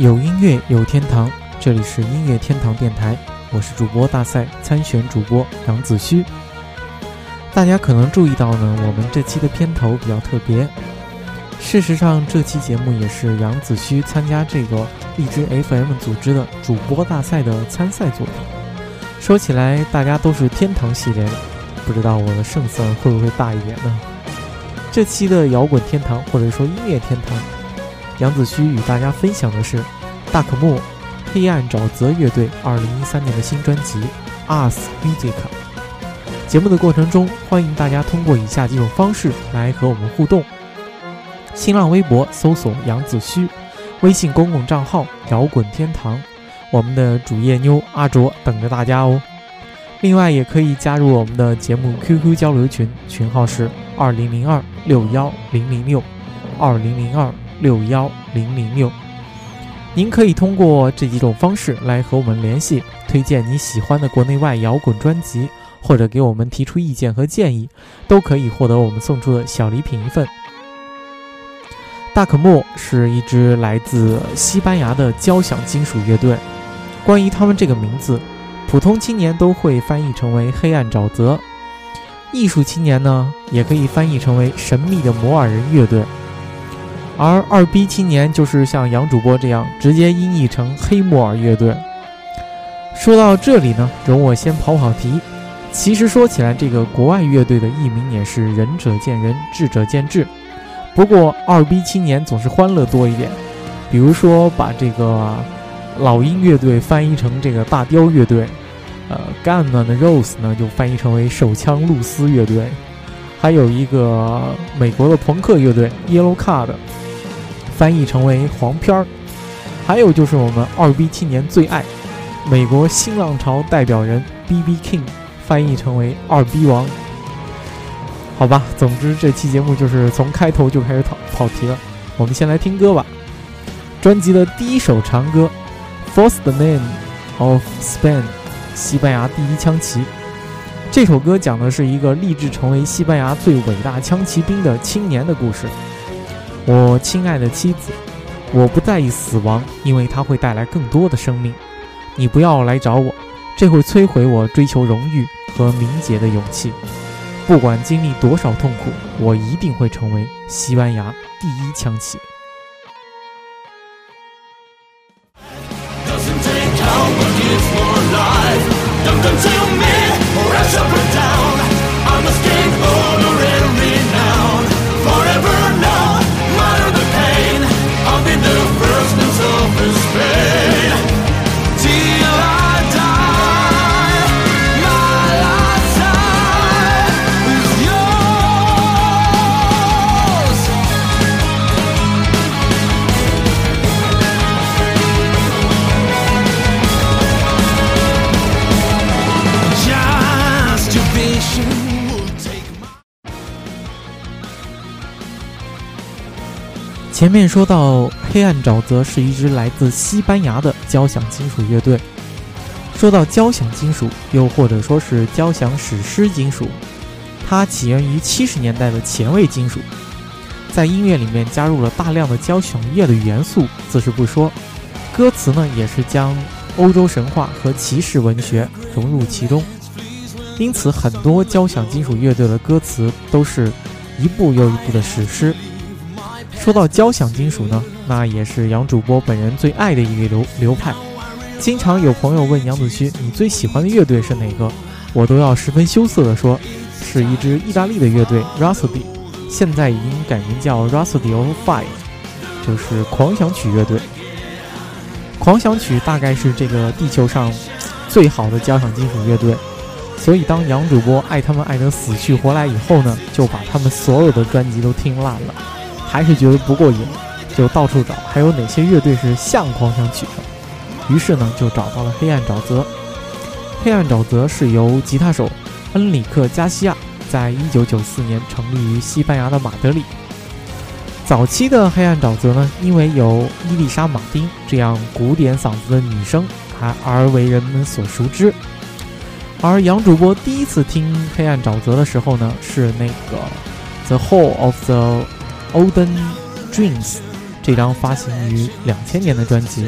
有音乐有天堂，这里是音乐天堂电台，我是主播大赛参选主播杨子虚。大家可能注意到呢，我们这期的片头比较特别。事实上，这期节目也是杨子虚参加这个荔枝 FM 组织的主播大赛的参赛作品。说起来，大家都是天堂系列，不知道我的胜算会不会大一点呢？这期的摇滚天堂或者说音乐天堂，杨子虚与大家分享的是大可木黑暗沼泽乐队2013年的新专辑《Us Music》。节目的过程中，欢迎大家通过以下几种方式来和我们互动：新浪微博搜索杨子虚，微信公共账号摇滚天堂，我们的主页妞阿卓等着大家哦。另外，也可以加入我们的节目 QQ 交流群，群号是二零零二六幺零零六二零零二六幺零零六。您可以通过这几种方式来和我们联系，推荐你喜欢的国内外摇滚专辑。或者给我们提出意见和建议，都可以获得我们送出的小礼品一份。大可莫是一支来自西班牙的交响金属乐队。关于他们这个名字，普通青年都会翻译成为“黑暗沼泽”，艺术青年呢也可以翻译成为“神秘的摩尔人乐队”，而二逼青年就是像杨主播这样直接音译成“黑木耳乐队”。说到这里呢，容我先跑跑题。其实说起来，这个国外乐队的译名也是仁者见仁，智者见智。不过二逼青年总是欢乐多一点，比如说把这个老鹰乐队翻译成这个大雕乐队，呃，Gun 呢的 Rose 呢就翻译成为手枪露丝乐队，还有一个美国的朋克乐队 Yellow Card 翻译成为黄片儿，还有就是我们二逼青年最爱美国新浪潮代表人 BB King。翻译成为二逼王，好吧。总之，这期节目就是从开头就开始跑跑题了。我们先来听歌吧。专辑的第一首长歌《Force the Man of Spain》，西班牙第一枪骑。这首歌讲的是一个立志成为西班牙最伟大枪骑兵的青年的故事。我亲爱的妻子，我不在意死亡，因为它会带来更多的生命。你不要来找我，这会摧毁我追求荣誉。和名节的勇气，不管经历多少痛苦，我一定会成为西班牙第一枪骑。前面说到，黑暗沼泽是一支来自西班牙的交响金属乐队。说到交响金属，又或者说是交响史诗金属，它起源于七十年代的前卫金属，在音乐里面加入了大量的交响乐的元素，自是不说。歌词呢，也是将欧洲神话和骑士文学融入其中，因此很多交响金属乐队的歌词都是一部又一部的史诗。说到交响金属呢，那也是杨主播本人最爱的一个流流派。经常有朋友问杨子虚，你最喜欢的乐队是哪个？我都要十分羞涩地说，是一支意大利的乐队 Rhapsody，现在已经改名叫 Rhapsody of Fire，就是狂想曲乐队。狂想曲大概是这个地球上最好的交响金属乐队，所以当杨主播爱他们爱得死去活来以后呢，就把他们所有的专辑都听烂了。还是觉得不过瘾，就到处找还有哪些乐队是像狂想曲的。于是呢，就找到了黑暗沼泽。黑暗沼泽是由吉他手恩里克·加西亚在1994年成立于西班牙的马德里。早期的黑暗沼泽呢，因为有伊丽莎·马丁这样古典嗓子的女生，还而为人们所熟知。而杨主播第一次听黑暗沼泽的时候呢，是那个《The Hall of the》。Olden Dreams 这张发行于两千年的专辑。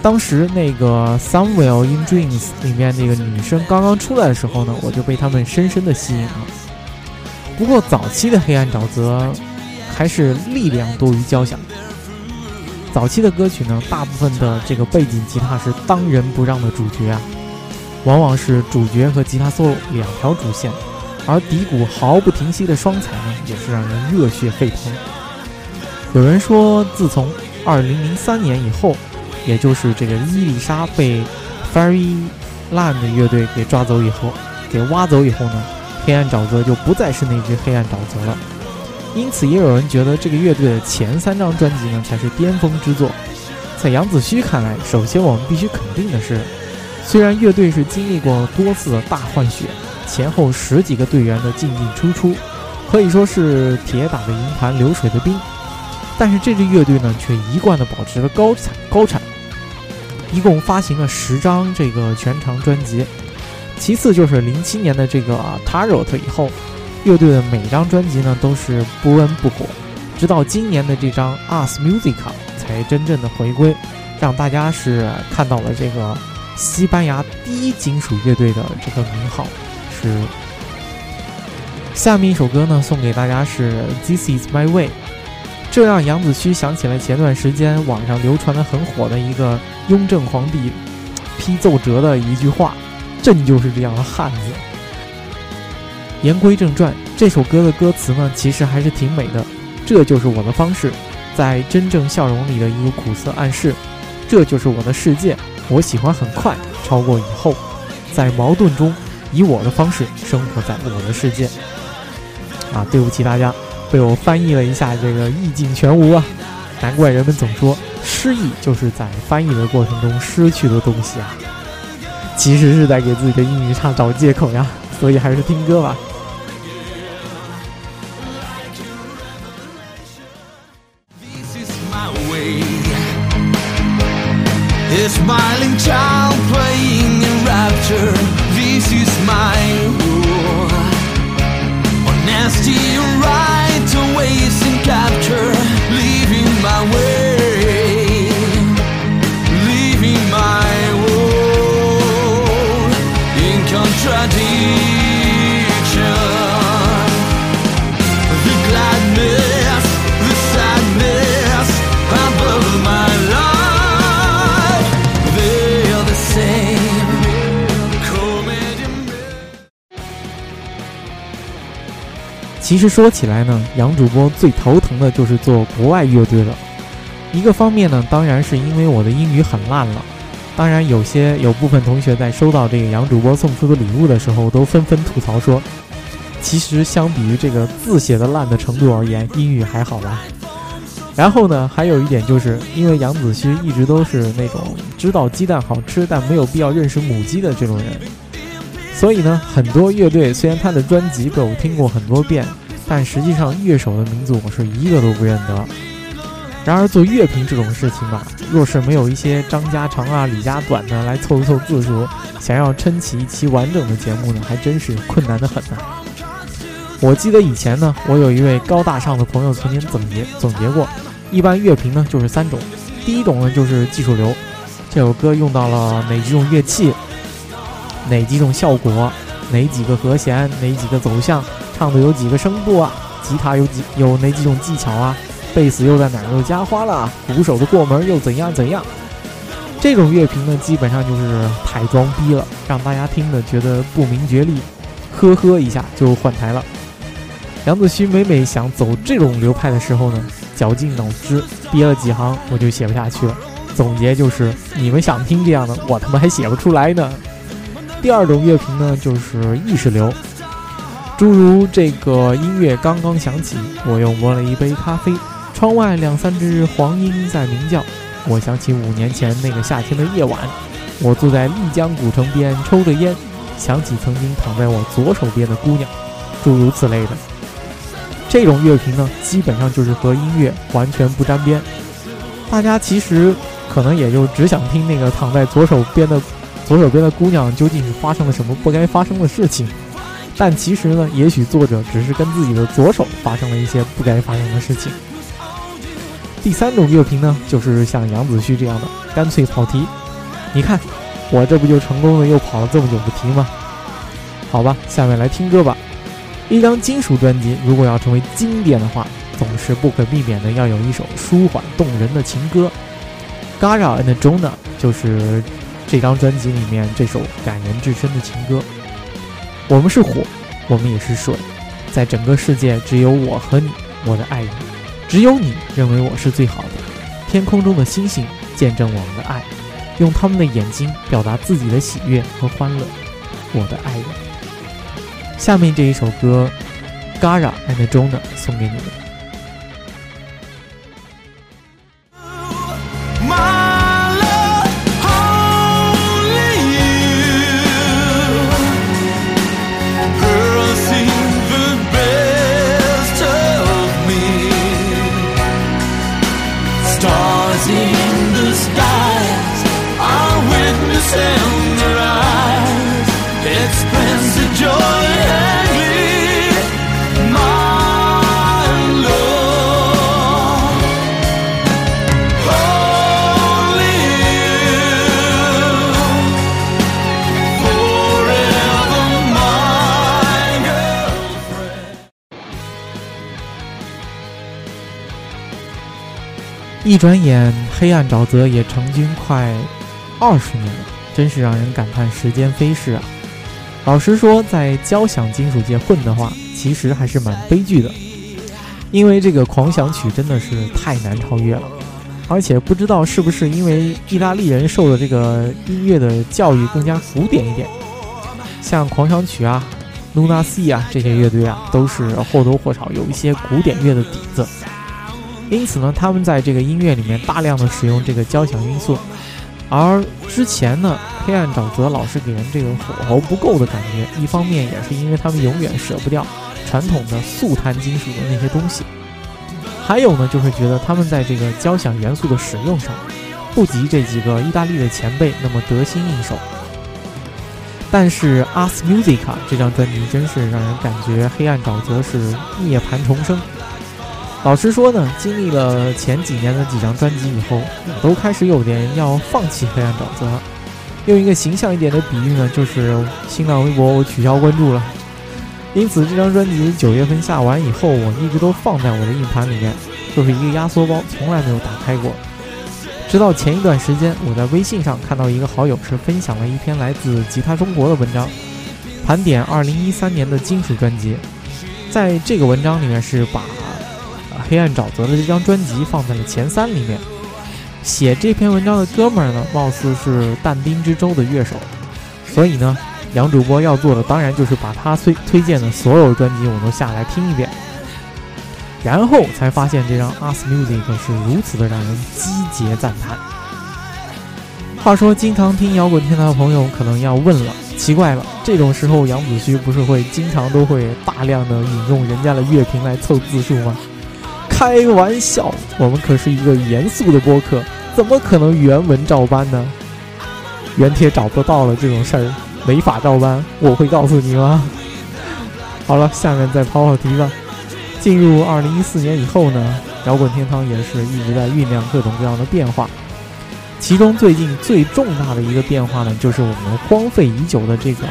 当时那个《Somewhere in Dreams》里面那个女生刚刚出来的时候呢，我就被他们深深的吸引了。不过早期的黑暗沼泽还是力量多于交响。早期的歌曲呢，大部分的这个背景吉他是当仁不让的主角啊，往往是主角和吉他 solo 两条主线，而底鼓毫不停息的双踩呢，也是让人热血沸腾。有人说，自从2003年以后，也就是这个伊丽莎被 Fairyland 乐队给抓走以后，给挖走以后呢，黑暗沼泽就不再是那只黑暗沼泽了。因此，也有人觉得这个乐队的前三张专辑呢才是巅峰之作。在杨子胥看来，首先我们必须肯定的是，虽然乐队是经历过多次的大换血，前后十几个队员的进进出出，可以说是铁打的营盘流水的兵，但是这支乐队呢却一贯的保持了高产高产，一共发行了十张这个全长专辑。其次就是零七年的这个 Tarot 以后。乐队的每张专辑呢都是不温不火，直到今年的这张《Us Music》才真正的回归，让大家是看到了这个西班牙第一金属乐队的这个名号。是下面一首歌呢送给大家是《This Is My Way》，这让杨子胥想起了前段时间网上流传的很火的一个雍正皇帝批奏折的一句话：“朕就是这样的汉子。”言归正传，这首歌的歌词呢，其实还是挺美的。这就是我的方式，在真正笑容里的一个苦涩暗示。这就是我的世界，我喜欢很快，超过以后，在矛盾中，以我的方式生活在我的世界。啊，对不起大家，被我翻译了一下，这个意境全无啊。难怪人们总说，失意就是在翻译的过程中失去的东西啊。其实是在给自己的英语差找借口呀。所以还是听歌吧。past you to waste. 其实说起来呢，杨主播最头疼的就是做国外乐队了。一个方面呢，当然是因为我的英语很烂了。当然，有些有部分同学在收到这个杨主播送出的礼物的时候，都纷纷吐槽说，其实相比于这个字写的烂的程度而言，英语还好吧。然后呢，还有一点就是因为杨子胥一直都是那种知道鸡蛋好吃，但没有必要认识母鸡的这种人，所以呢，很多乐队虽然他的专辑被我听过很多遍，但实际上乐手的名字我是一个都不认得。然而做乐评这种事情吧，若是没有一些张家长啊、李家短的来凑一凑字数，想要撑起一期完整的节目呢，还真是困难的很呢。我记得以前呢，我有一位高大上的朋友曾经总结总结过，一般乐评呢就是三种，第一种呢就是技术流，这首歌用到了哪几种乐器，哪几种效果，哪几个和弦，哪几个走向，唱的有几个声部啊，吉他有几有哪几种技巧啊。贝斯又在哪儿又加花了？鼓手的过门又怎样怎样？这种乐评呢，基本上就是太装逼了，让大家听的觉得不明觉厉，呵呵一下就换台了。杨子胥每每想走这种流派的时候呢，绞尽脑汁憋了几行，我就写不下去了。总结就是：你们想听这样的，我他妈还写不出来呢。第二种乐评呢，就是意识流，诸如这个音乐刚刚响起，我又磨了一杯咖啡。窗外两三只黄莺在鸣叫，我想起五年前那个夏天的夜晚，我坐在丽江古城边抽着烟，想起曾经躺在我左手边的姑娘，诸如此类的。这种乐评呢，基本上就是和音乐完全不沾边。大家其实可能也就只想听那个躺在左手边的左手边的姑娘究竟是发生了什么不该发生的事情，但其实呢，也许作者只是跟自己的左手发生了一些不该发生的事情。第三种乐评呢，就是像杨子胥这样的干脆跑题。你看，我这不就成功的又跑了这么久的题吗？好吧，下面来听歌吧。一张金属专辑如果要成为经典的话，总是不可避免的要有一首舒缓动人的情歌。Gara and Jonah 就是这张专辑里面这首感人至深的情歌。我们是火，我们也是水，在整个世界只有我和你，我的爱人，只有你认为我是最好的。天空中的星星见证我们的爱，用他们的眼睛表达自己的喜悦和欢乐。我的爱人，下面这一首歌，Gara and Jonah 送给你们。一转眼，黑暗沼泽也成军快二十年了，真是让人感叹时间飞逝啊！老实说，在交响金属界混的话，其实还是蛮悲剧的，因为这个狂想曲真的是太难超越了，而且不知道是不是因为意大利人受的这个音乐的教育更加古典一点，像狂想曲啊、Luna Sea 啊这些乐队啊，都是或多或少有一些古典乐的底子。因此呢，他们在这个音乐里面大量的使用这个交响音素，而之前呢，黑暗沼泽老是给人这个火候不够的感觉。一方面也是因为他们永远舍不掉传统的速弹金属的那些东西，还有呢，就是觉得他们在这个交响元素的使用上，不及这几个意大利的前辈那么得心应手。但是《Ars Musica》这张专辑真是让人感觉黑暗沼泽是涅槃重生。老实说呢，经历了前几年的几张专辑以后，都开始有点要放弃黑暗沼泽了。用一个形象一点的比喻呢，就是新浪微博我取消关注了。因此，这张专辑九月份下完以后，我一直都放在我的硬盘里面，就是一个压缩包，从来没有打开过。直到前一段时间，我在微信上看到一个好友是分享了一篇来自吉他中国的文章，盘点二零一三年的金属专辑。在这个文章里面是把。黑暗沼泽的这张专辑放在了前三里面。写这篇文章的哥们儿呢，貌似是但丁之舟的乐手，所以呢，杨主播要做的当然就是把他推推荐的所有专辑我都下来听一遍，然后才发现这张《As Music》是如此的让人击节赞叹。话说，经常听摇滚天堂的朋友可能要问了，奇怪了，这种时候杨子胥不是会经常都会大量的引用人家的乐评来凑字数吗？开玩笑，我们可是一个严肃的播客，怎么可能原文照搬呢？原帖找不到了，这种事儿没法照搬，我会告诉你吗？好了，下面再抛抛题吧。进入二零一四年以后呢，摇滚天堂也是一直在酝酿各种各样的变化，其中最近最重大的一个变化呢，就是我们荒废已久的这个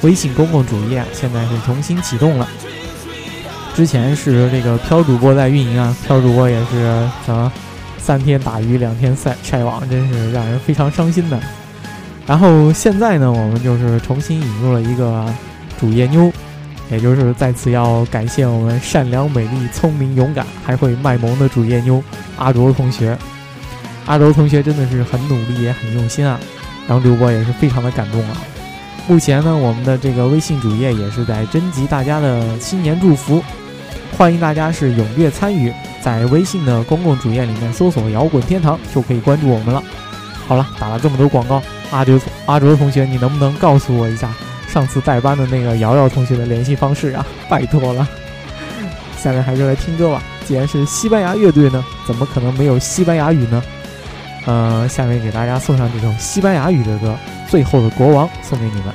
微信公共主页，现在是重新启动了。之前是这个飘主播在运营啊，飘主播也是什么，三天打鱼两天晒晒网，真是让人非常伤心的。然后现在呢，我们就是重新引入了一个主页妞，也就是在此要感谢我们善良、美丽、聪明、勇敢，还会卖萌的主页妞阿卓同学。阿卓同学真的是很努力，也很用心啊，然后主播也是非常的感动啊。目前呢，我们的这个微信主页也是在征集大家的新年祝福。欢迎大家是踊跃参与，在微信的公共主页里面搜索“摇滚天堂”就可以关注我们了。好了，打了这么多广告，阿哲阿哲同学，你能不能告诉我一下上次代班的那个瑶瑶同学的联系方式啊？拜托了。下面还是来听歌吧。既然是西班牙乐队呢，怎么可能没有西班牙语呢？呃，下面给大家送上这首西班牙语的歌，《最后的国王》，送给你们。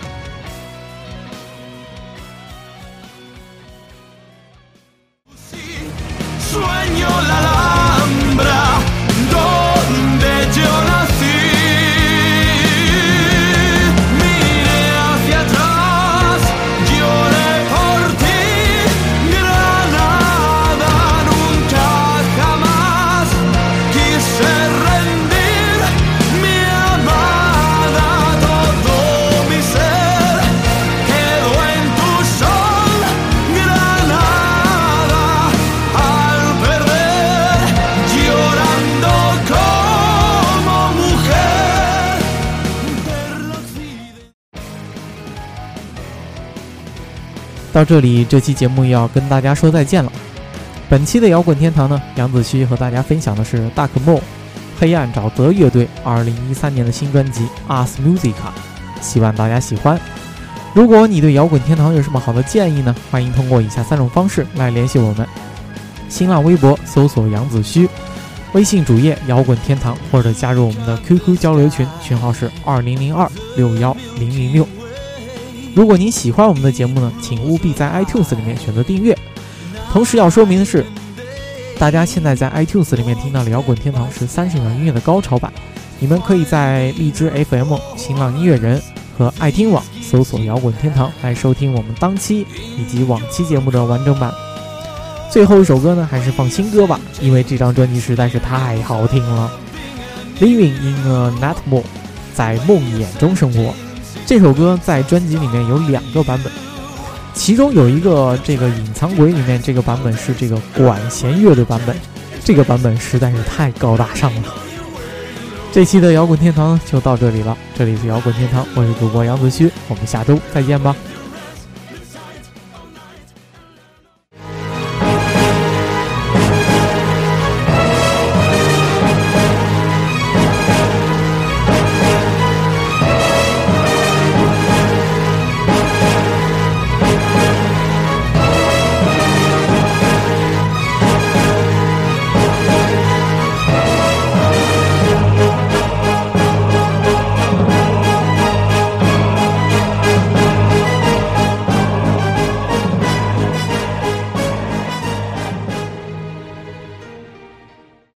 到这里，这期节目要跟大家说再见了。本期的摇滚天堂呢，杨子虚和大家分享的是 Dark Moon 黑暗沼泽乐队2013年的新专辑《Ars Music》，希望大家喜欢。如果你对摇滚天堂有什么好的建议呢？欢迎通过以下三种方式来联系我们：新浪微博搜索杨子虚，微信主页摇滚天堂，或者加入我们的 QQ 交流群，群号是二零零二六幺零零六。如果您喜欢我们的节目呢，请务必在 iTunes 里面选择订阅。同时要说明的是，大家现在在 iTunes 里面听到的摇滚天堂是三十秒音乐的高潮版，你们可以在荔枝 FM、新浪音乐人和爱听网搜索“摇滚天堂”来收听我们当期以及往期节目的完整版。最后一首歌呢，还是放新歌吧，因为这张专辑实在是太好听了。Living in a Nightmare，在梦魇中生活。这首歌在专辑里面有两个版本，其中有一个这个隐藏鬼里面这个版本是这个管弦乐的版本，这个版本实在是太高大上了。这期的摇滚天堂就到这里了，这里是摇滚天堂，我是主播杨子旭，我们下周再见吧。